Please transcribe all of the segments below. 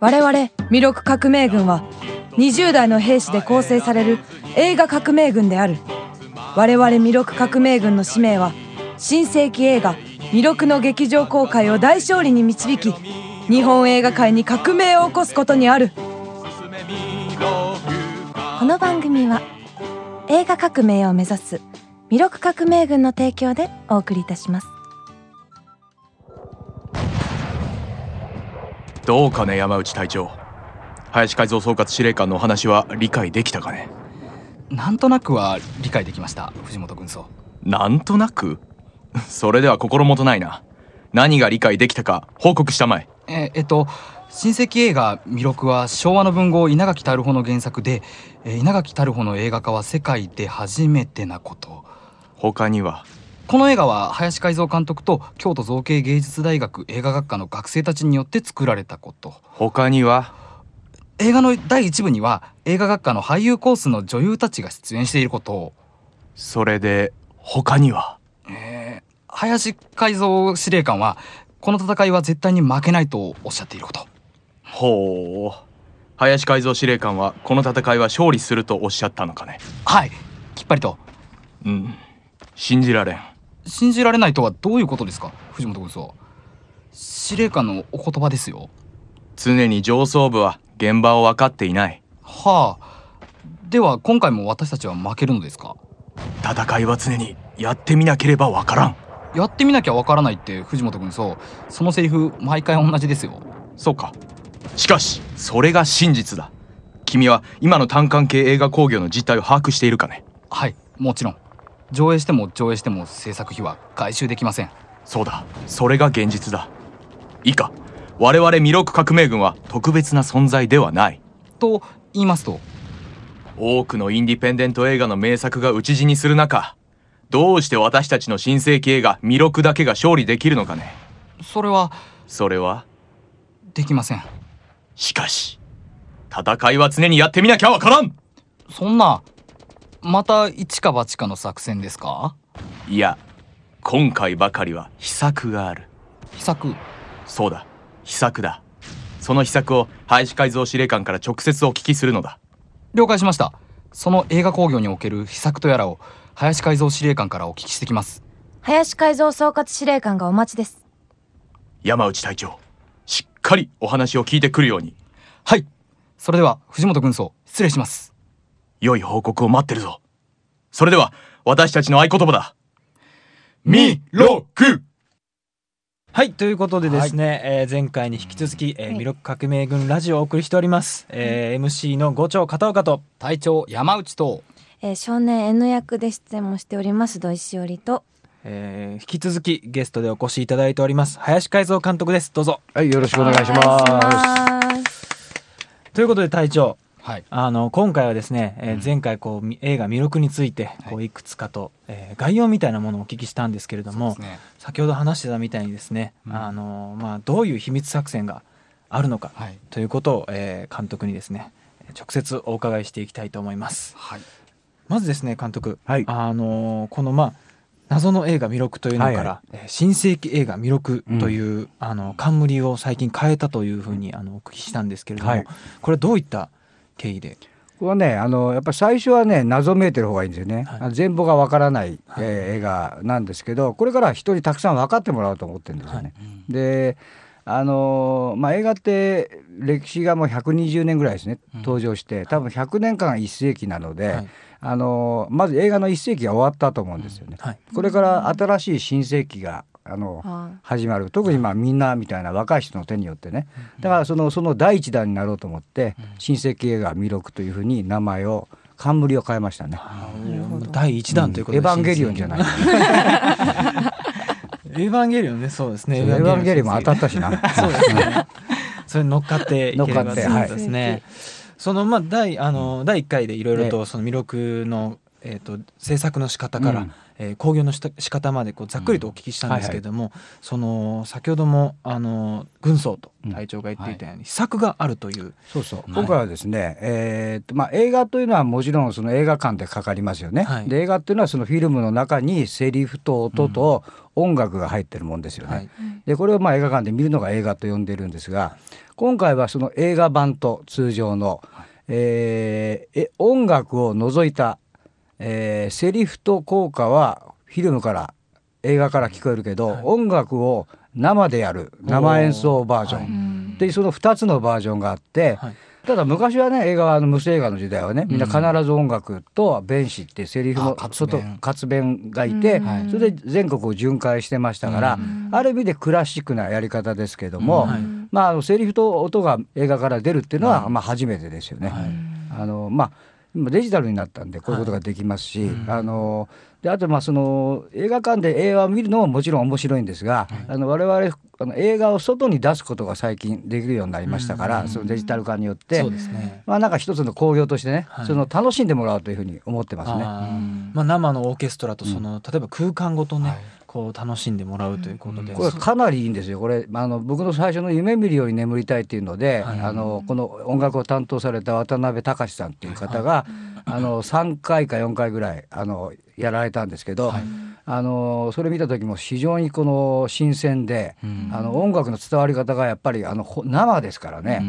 我々弥勒革命軍は20代の兵士で構成される映画革命軍である。我々弥勒革命軍の使命は新世紀映画弥勒の劇場公開を大勝利に導き日本映画界に革命を起こすことにある。この番組は映画革命を目指す弥勒革命軍の提供でお送りいたします。どうかね山内隊長。林海蔵総括司令官のお話は理解できたかね？なんとなくは理解できました藤本軍曹。なんとなく？それでは心もとないな。何が理解できたか報告したまえ。ええっと新世紀映画「弥勒」は昭和の文豪稲垣樽穂の原作で、えー稲垣樽穂の映画化は世界で初めてなこと。他には？この映画は林海蔵監督と京都造形芸術大学映画学科の学生たちによって作られたこと。他には？映画の第一部には映画学科の俳優コースの女優たちが出演していること。それで他には？えー林海蔵司令官はこの戦いは絶対に負けないとおっしゃっていること。ほう。林海蔵司令官はこの戦いは勝利するとおっしゃったのかね。はい。きっぱりと。うん。信じられん信じられないとはどういうことですか？藤本軍曹司令官のお言葉ですよ。常に上層部は現場を分かっていない。はあ。では今回も私たちは負けるのですか？戦いは常にやってみなければ分からん。やってみなきゃわからないって藤本軍曹そのセリフ毎回同じですよ。そうか。しかしそれが真実だ。君は今の単管系映画興行の実態を把握しているかね？はいもちろん上映しても上映しても制作費は回収できません。そうだ。それが現実だ。いいか我々弥勒革命軍は特別な存在ではない。と言いますと？多くのインディペンデント映画の名作が討ち死にする中どうして私たちの新世紀映画弥勒だけが勝利できるのかね？それはそれは？できません。しかし戦いは常にやってみなきゃわからん！そんなまた一か八かの作戦ですか？いや今回ばかりは秘策がある。秘策？そうだ。秘策だ。その秘策を林海蔵司令官から直接お聞きするのだ。了解しました。その映画興行における秘策とやらを林海蔵司令官からお聞きしてきます。林海蔵総括司令官がお待ちです。山内隊長しっかりお話を聞いてくるように。はい。それでは藤本軍曹失礼します良い報告を待ってるぞ。それでは私たちの合言葉だ。弥勒はいということでですね、えー前回に引き続き、えー、弥勒革命軍ラジオをお送りしております、えー MC の五丁片岡と隊長山内とえー少年 N 役で出演もしております土井しおりと。えー引き続きゲストでお越しいただいております林海蔵監督です。どうぞ。はい、よろしくお願いします。ということで隊長はい。あの今回はですね、えー前回こうみ映画弥勒についてこういくつかと、えー概要みたいなものをお聞きしたんですけれども、ね。先ほど話してたみたいにですね、うん。あのまあ、どういう秘密作戦があるのかはい。ということを、えー監督にですね直接お伺いしていきたいと思います。はい。まずですね監督、はい。あのこのまあ謎の映画弥勒というのから、はいはえー新世紀映画弥勒という、あの冠を最近変えたというふうにあのお聞きしたんですけれども、はい。これはどういった経緯で。これはね、あのやっぱり最初はね、謎めいてる方がいいんですよね、はい。全貌がわからない、はい。えー映画なんですけど、これからは人にたくさん分かってもらおうと思ってるんですよね。であのまあ、映画って歴史がもう120年ぐらいですね、登場して、多分100年間1世紀なので、はい。あのまず映画の1世紀が終わったと思うんですよね。はい。これから新しい新世紀があの、は始まる。特にまあみんなみたいな若い人の手によってね。だからそのその第一弾になろうと思って新世紀映画弥勒というふうに名前を冠を変えましたね。第一弾ということで、エヴァンゲリオンじゃない。エヴァンゲリオンねそうですね。エヴァンゲリオンも当たったしな。そうですね。それに乗っかって乗っかってとい。ですね、そのまあ第あの第1回でいろいろとその弥勒のえー、と制作の仕方から、うん。えー興行のした仕方までこうざっくりとお聞きしたんですけれども、その先ほどもあの軍曹と隊長が言っていたように、秘策があるという、そうそう。今回はですね、えーっとまあ、映画というのはもちろんその映画館でかかりますよね、はい。で映画っていうのはそのフィルムの中にセリフと音と音楽が入ってるもんですよね、はい。でこれをまあ映画館で見るのが映画と呼んでるんですが今回はその映画版と通常の、えーえ音楽を除いた、えーセリフと効果はフィルムから映画から聞こえるけど、はい。音楽を生でやる生演奏バージョン、でその2つのバージョンがあって、はい。ただ昔はね映画はあの無声映画の時代はねみんな必ず音楽と弁士ってセリフの外弁。活弁がいて、はい。それで全国を巡回してましたから、ある意味でクラシックなやり方ですけども、はい。まああのセリフと音が映画から出るっていうのは、まあ初めてですよね。はい。あのまあ今デジタルになったんでこういうことができますし、あのであとまあその映画館で映画を見るのももちろん面白いんですが、あの我々あの映画を外に出すことが最近できるようになりましたから、そのデジタル化によって、そうですね。まあなんか一つの興行としてね、はい。その楽しんでもらおうというふうに思ってますね。あー。まあ、生のオーケストラとその、例えば空間ごとね、はいこう楽しんでもらうということで、これかなりいいんですよ。これあの僕の最初の夢見るように眠りたいっていうので、はい。あのこの音楽を担当された渡辺隆さんっていう方が、あの3回か4回ぐらいあのやられたんですけど、あのそれ見た時も非常にこの新鮮で、うん。あの音楽の伝わり方がやっぱりあのほ生ですからね。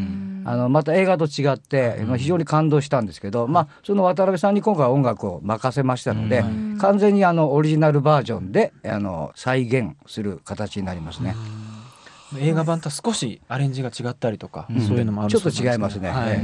あのまた映画と違って、まあ非常に感動したんですけど、まあ、その渡辺さんに今回は音楽を任せましたので、完全にあのオリジナルバージョンであの再現する形になりますね。映画版とは少しアレンジが違ったりとか、ん。そういうのもあるちょっと違いますね。はい。え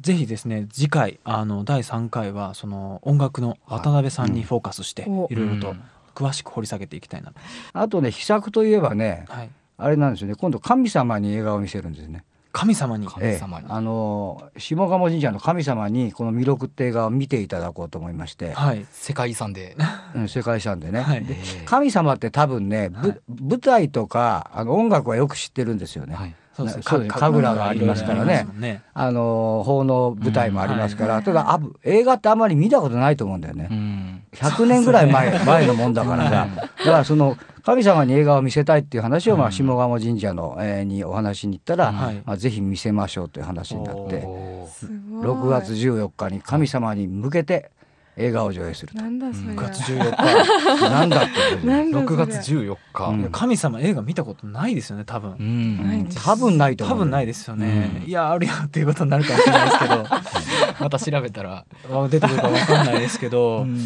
ぜひですね次回あの第3回はその音楽の渡辺さんにフォーカスしておいろいろとうん詳しく掘り下げていきたいなと、あとね秘策といえばねはい、あれなんですよね。今度神様に映画を見せるんですね。神様に神様にええあの下鴨神社の神様にこの弥勒って映画を見ていただこうと思いまして、はい世界遺産で。うん世界遺産でね。はいで神様って多分ね、ぶ舞台とかあの音楽はよく知ってるんですよね。はい。そうですね。そうです神楽がありますからね。ね。あの奉納舞台もありますから、ただあぶ映画ってあんまり見たことないと思うんだよね。うん。100年ぐらい前 前のもんだからさ。だからその神様に映画を見せたいっていう話を、まあ、下鴨神社の、えーにお話しに行ったら、はい。まあ、ぜひ見せましょうという話になって。おー。すごい。6月14日に神様に向けて映画を上映すると。なんだそれ6月14日。なんだって なんだそれ。6月14日。うん。いや神様映画見たことないですよね多う分ん。多分ないと思う。多分ないですよね、いやあるよっていうことになるかもしれないですけど。また調べたら。あ出てくるか分かんないですけど、うん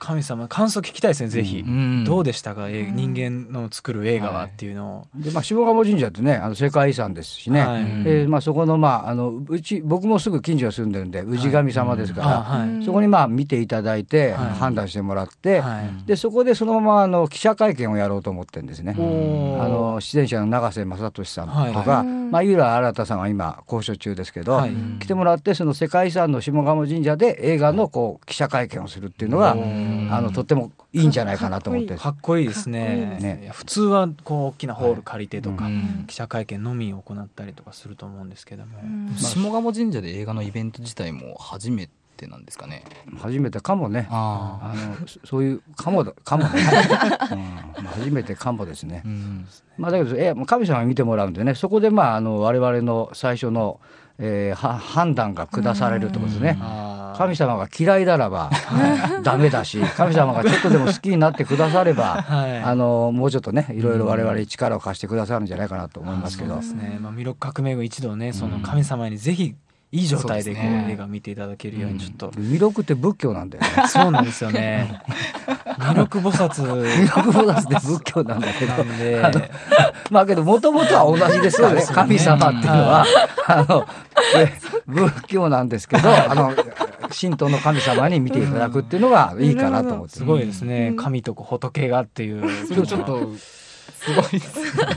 神様感想聞きたいですねぜひ、うんどうでしたか、えー人間の作る映画はっていうのを、で、まあ、下鴨神社ってねあの世界遺産ですしね、はい。でまあ、そこの,、まあ、あのうち僕もすぐ近所に住んでるんで氏神様ですから、あはい、そこにまあ見ていただいて、はい。判断してもらって、はい。でそこでそのままあの記者会見をやろうと思ってるんですね。あの出演者の永瀬正俊さんとか、はい。まあ、井浦新さんは今交渉中ですけど、はい。来てもらってその世界遺産の下鴨神社で映画のこう記者会見をするっていうのが、あのとってもいいんじゃないかなと思って。かっこいい。ですね。ね。普通はこう大きなホール借りてとか、うん記者会見のみ行ったりとかすると思うんですけども、下鴨神社で映画のイベント自体も初めてなんですかね。初めてかもね。ああのそそういうかもだかもね、うん。まあ初めてかもですね。あ。う。ん。まあ、だけどえ神様に見てもらうんでね。そこでまああの我々の最初の、えーは判断が下されるってことですね。神様が嫌いならばダメだし 神様がちょっとでも好きになってくだされば、はい。あのもうちょっとねいろいろ我々に力を貸してくださるんじゃないかなと思いますけど、そうですね、まあ、弥勒革命後一度ねその神様にぜひいい状態でこう映画を見ていただけるようにちょっと、弥勒って仏教なんだよね。そうなんですよね。弥勒菩薩。弥勒菩薩って仏教なんだけど。まあけどもともとは同じですからね。そうですよね。神様っていうのは、あのえ仏教なんですけどあの神道の神様に見ていただくっていうのがいいかなと思って。すごいですね、神と仏がっていう。それちょっと、すごいですね。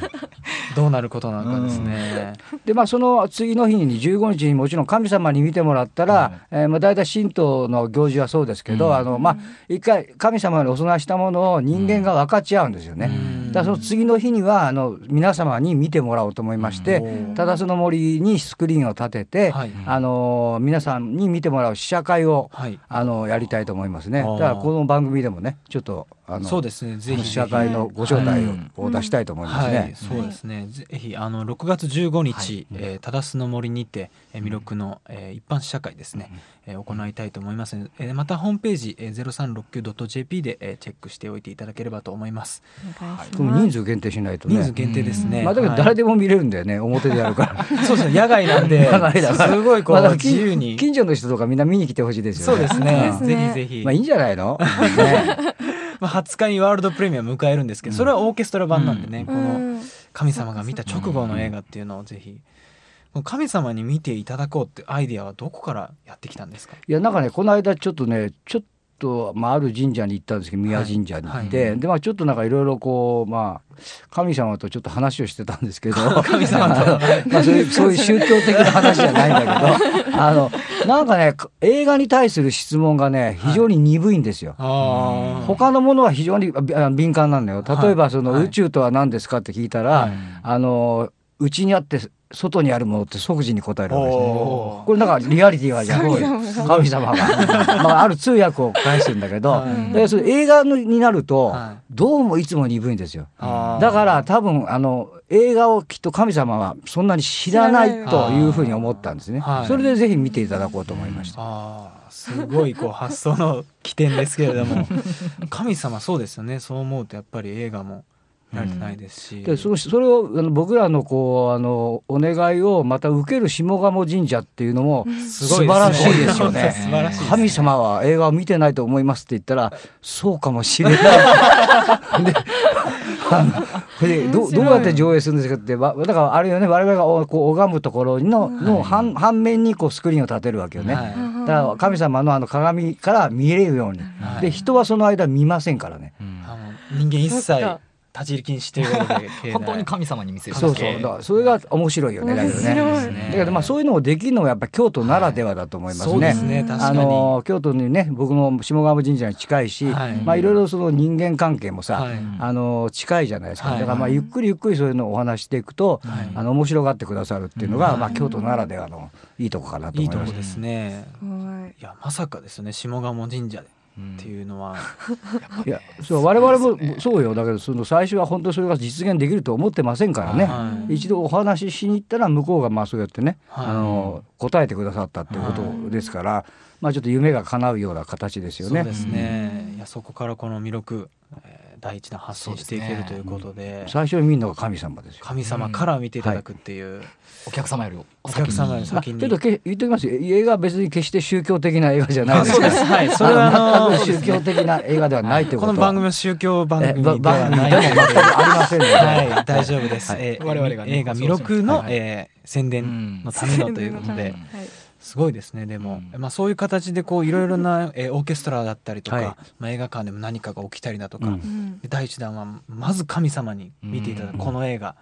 どうなることなのかですね、でまあその次の日に15日にもちろん神様に見てもらったら、はい。えーまあ大体神道の行事はそうですけど、うん。あのまあ一回神様にお供えしたものを人間が分かち合うんですよね。うん。だその次の日にはあの皆様に見てもらおうと思いまして、うん。ただその森にスクリーンを立てて、はい。あの皆さんに見てもらう試写会を、はい。あのやりたいと思いますね。だからこの番組でもねちょっとあのそうですねぜひ試写会のご招待を,、出したいと思いますね。はい、そうですね。ぜひあの6月15日、えー、忠須の森にて、えー、魅力の、えー、一般試写会ですね、えー、行いたいと思いますので、えー、またホームページ、えー、0369.jp で、えー、チェックしておいていただければと思います。お願い人数限定しないとね。人数限定ですね。まあだけど誰でも見れるんだよね、表でやるから。は いそうですね。野外なんで、野外だからすごいこうまあ自由に。近所の人とかみんな見に来てほしいですよね。そうですね。ですねぜひぜひ。まあいいんじゃないの？ねまあ20日にワールドプレミアム迎えるんですけど、それはオーケストラ版なんでね、この神様が見た直後の映画っていうのをぜひ。神様に見ていただこうってアイデアはどこからやってきたんですか？いやなんかねこの間ちょっとねちょっとまあある神社に行ったんですけど宮神社に行って、はいでまあちょっとなんかいろいろこうまあ神様とちょっと話をしてたんですけど 神様とまあそういう そういう宗教的な話じゃないんだけど あのなんかね映画に対する質問がね非常に鈍いんですよ。ああ。他のものは非常にあ敏感なんだよ。例えばそのはい宇宙とは何ですかって聞いたら、はいあのうちにあって外にあるものって即時に答えるわけですね。これなんかリアリティがじゃん神様が。神様が、まあ、ある通訳を返してんだけど、はい。でそれ映画になると、はい。どうもいつも鈍いんですよ。だから多分あの映画をきっと神様はそんなに知らないというふうに思ったんですね。はい。それでぜひ見ていただこうと思いました。ああすごいこう発想の起点ですけれども。神様そうですよね。そう思うとやっぱり映画も。見られてないですし、でそのそれをあの僕らのこうあのお願いをまた受ける下鴨神社っていうのもす素晴らしいですよね。素晴らしいですね。神様は映画を見てないと思いますって言ったらそうかもしれない。であのこれでどうどうやって上映するんですかってわだからあれよね我々がおこう拝むところのの反反面にこうスクリーンを立てるわけよね。はい。だから神様のあの鏡から見えるように、はい。で人はその間見ませんからね。あの人間一切立ち入り禁止ということで 本当に神様に見せるそうそう。だからそれが面白いよねだけどね。だけどまあそういうのをできるのはやっぱ京都ならではだと思いますね。そうですね確かあに、の京都にね僕も下鴨神社に近いし、はい。まあいろいろその人間関係もさ、はい。あの近いじゃないですか、はい。だからまあゆっくりゆっくりそういうのをお話していくと、はい。あの面白がってくださるっていうのが、はいまあ京都ならではのいいとこかなといい思います。とこですね。はい。いやまさかですね下鴨神社でっていうのは、いやそう我々もそうよだけどその最初は本当にそれが実現できると思ってませんからね、はい。一度お話ししに行ったら向こうがまあそうやってね、はい。あの答えてくださったっていうことですから、まあちょっと夢が叶うような形ですよね。そうですね。いやそこからこの魅力、えー第一弾発信していけるということで。最初に見るのが神様ですよ。神様から見ていただくっていう、お客様よりお客様よりまあ、先に、ちょっとけ言っておきますよ。映画は別に決して宗教的な映画じゃない。あそうです。はい。それはあの全く宗教的な映画ではないということこの番組は宗教番組ではない。でも全くありませんので、はい、大丈夫です。はい。えー我々がね映画魅力の、はい。えー宣伝のためのということで、はいすごいですね。でも、うん。まあそういう形でこういろいろな、えーオーケストラだったりとか、はい。まあ映画館でも何かが起きたりだとか、うん。第一弾はまず神様に見ていただく、うん。この映画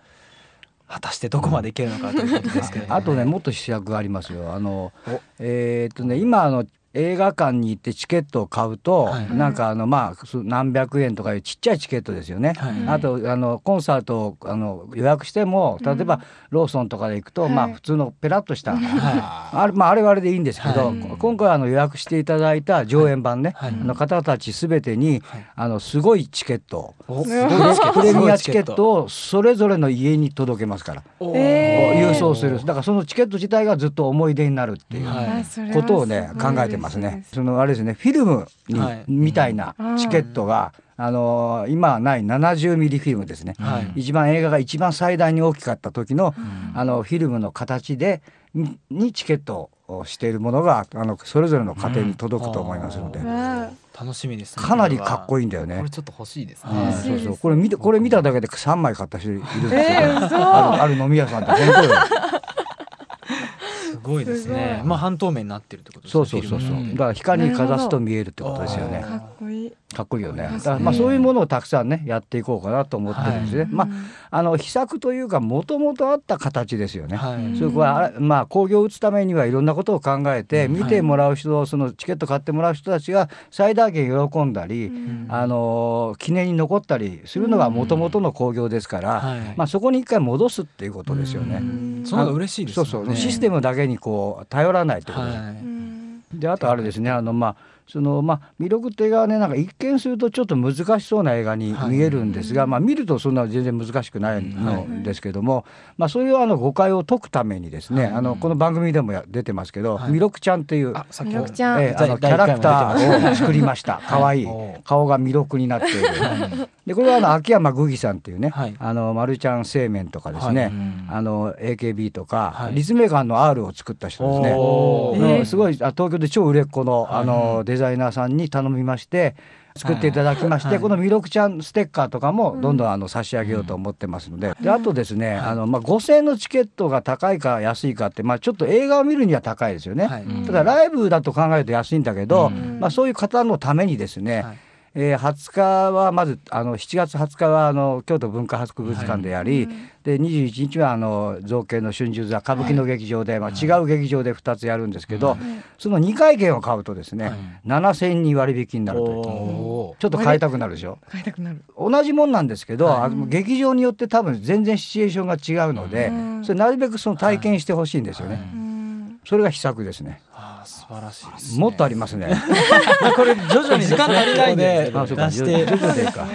果たしてどこまでいけるのかということですけれども、あとねもっと試作がありますよ。あのえーっとね今あの映画館に行ってチケットを買うと、はい。なんかあのまあ何百円とかいうちっちゃいチケットですよね。はい。あとあのコンサートをあの予約しても例えばローソンとかで行くと、まあ普通のペラッとした、あれまああれはあれでいいんですけど、はい。今回あの予約していただいた上演版ね、はい。あの方たちすべてに、はい。あのすごいチケットプレプレミアチケットをそれぞれの家に届けますから、えー。郵送する。だからそのチケット自体がずっと思い出になるっていう。ことをね考えてますね。嬉しいで。す。そのあれですねフィルムに、はい。みたいなチケットが、あのー今はない70ミリフィルムですね。はい。一番映画が一番最大に大きかった時の、あのフィルムの形でににチケットをしているものがあのそれぞれの家庭に届くと思いますので、わ楽しみですね。かなりかっこいい。んだよね。これ。ちょっと欲しいですね。はい。そうそう。これ見てこれ見ただけで3枚買った人いるんですよ、えー嘘。あるある飲み屋さんって本当よ。すごいですね。まあ半透明になってるってことですね。そうそうそうそう。だから光にかざすと見えるってことですよね。かっこいいかっこいい。よね。まあそういうものをたくさんねやっていこうかなと思ってるんですね。まああの秘策というかもともとあった形ですよね。はい。それはまあ興行を打つためにはいろんなことを考えて見てもらう人そのチケット買ってもらう人たちが最大限喜んだり、あの記念に残ったりするのがもともとの興行ですから、はい。まあそこに一回戻すっていうことですよね。その方が嬉しいですね。うそう。システムだけにこう頼らないってことで。すはい。であとあれですね。あのまあそのまあ魅力って映画はねなんか一見するとちょっと難しそうな映画に見えるんですが、まあ見るとそんな全然難しくないのですけども、まあそういうあの誤解を解くためにですね、あのこの番組でもや出てますけど、はい。魅力ちゃんっていう。あさっき魅力ちゃん。ええあのキ第ャラクターを作りました。可愛い。おう。顔が魅力になっている。でこれはあの秋山グギさんっていうね、はい。あのマルちゃん製麺とかですね、はい。あの AKB とか、はい。立命館の R を作った人ですね。すごいあ東京で超売れっ子の,、あのデザイナーさんに頼みまして作っていただきまして、はい。この魅力ちゃんステッカーとかもどんどんあの差し上げようと思ってますので,、であとですね、あのまあ、5,000円のチケットが高いか安いかって、まあ、ちょっと映画を見るには高いですよね。はい。ただライブだと考えると安いんだけど、まあ、そういう方のためにですね、はいえー20日はまずあの7月20日はあの京都文化博物館でやり、で21日はあの造形の春秋座歌舞伎の劇場で、まあ、違う劇場で2つやるんですけど、その2回券を買うとですね、7,000円に割引になるという。おちょっと買いたくなるでしょ？買いたくなる。同じもんなんですけど、あの劇場によって多分全然シチュエーションが違うので、それなるべくその体験してほしいんですよね、それが秘策ですねあー素晴らしいですねもっとありますね これ徐々に時間足りないんであそうか出して徐々でいいか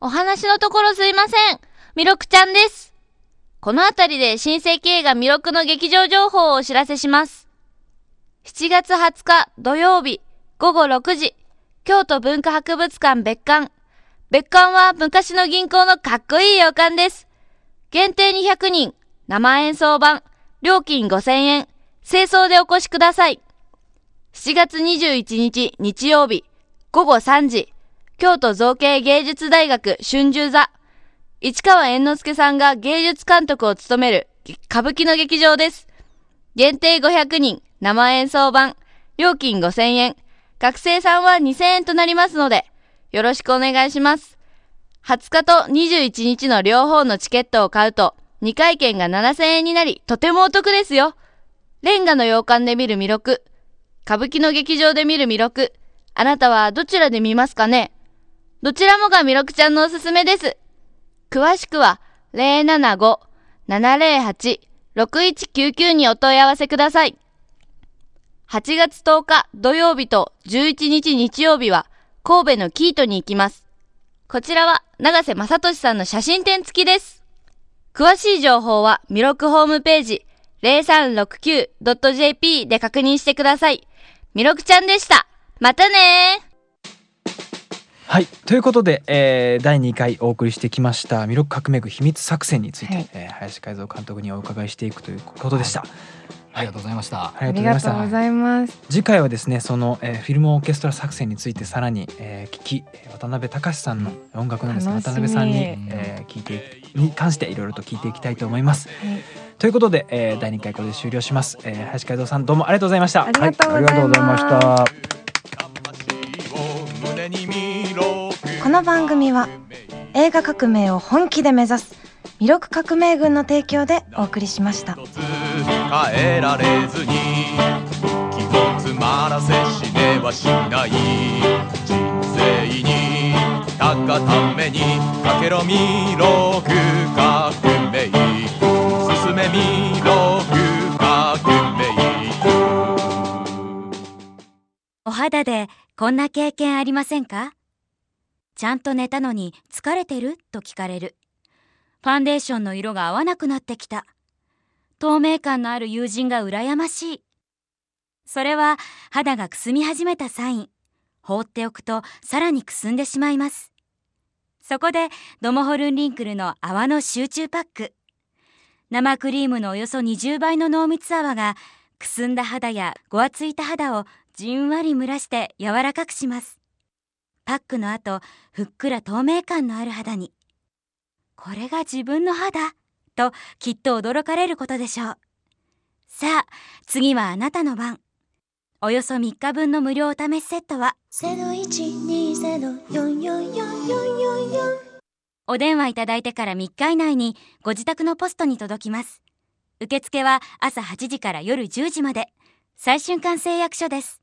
お話のところすいません。みろくちゃんです。このあたりで新世紀映画魅力の劇場情報をお知らせします。7月20日土曜日午後6時、京都文化博物館別館。別館は昔の銀行のかっこいい洋館です。限定200人、生演奏版、料金5000円、清掃でお越しください。7月21日日曜日午後3時、京都造形芸術大学春秋座。市川猿之助さんが芸術監督を務める歌舞伎の劇場です。限定500人、生演奏版、料金5000円。学生さんは2000円となりますので、よろしくお願いします。20日と21日の両方のチケットを買うと、2回券が7000円になり、とてもお得ですよ。レンガの洋館で見る魅力、歌舞伎の劇場で見る魅力、あなたはどちらで見ますかねどちらもが魅力ちゃんのおすすめです。詳しくは075-708-6199にお問い合わせください。8月10日土曜日と11日日曜日は神戸のキートに行きます。こちらは長瀬正俊さんの写真展付きです。詳しい情報は魅力ホームページ 0369.jp で確認してください。魅力ちゃんでした。またねーはいということで、えー第2回お送りしてきました「魅力革命軍秘密作戦」について、はいえー林海蔵監督にお伺いしていくということでした。ありがとうございました。あありがとうございます。次回はですねその、えーフィルムオーケストラ作戦についてさらに、えー聞きえー渡辺隆さんの音楽のですね楽しみ。渡辺さんに、えー聞いてに関していろいろと聞いていきたいと思います。ということで、えー第2回これで終了します、えー林海蔵さんどうもありがとうございました。ありがとうはい、ございまましすた。この番組は映画革命を本気で目指す魅力革命軍の提供でお送りしました。変えられずに気を詰まらせ死ねはしない人生に高ためにかけろ弥勒革命進め弥勒革命お肌でこんな経験ありませんか？ちゃんと寝たのに疲れてる？と聞かれる。ファンデーションの色が合わなくなってきた。透明感のある友人が羨ましい。それは肌がくすみ始めたサイン。放っておくとさらにくすんでしまいます。そこでドモホルンリンクルの泡の集中パック。生クリームのおよそ20倍の濃密泡がくすんだ肌やごわついた肌をじんわり蒸らして柔らかくします。パックの後、ふっくら透明感のある肌に。これが自分の肌ときっと驚かれることでしょう。さあ、次はあなたの番。およそ3日分の無料お試しセットは。お電話いただいてから3日以内にご自宅のポストに届きます。受付は朝8時から夜10時まで。最春館製薬所です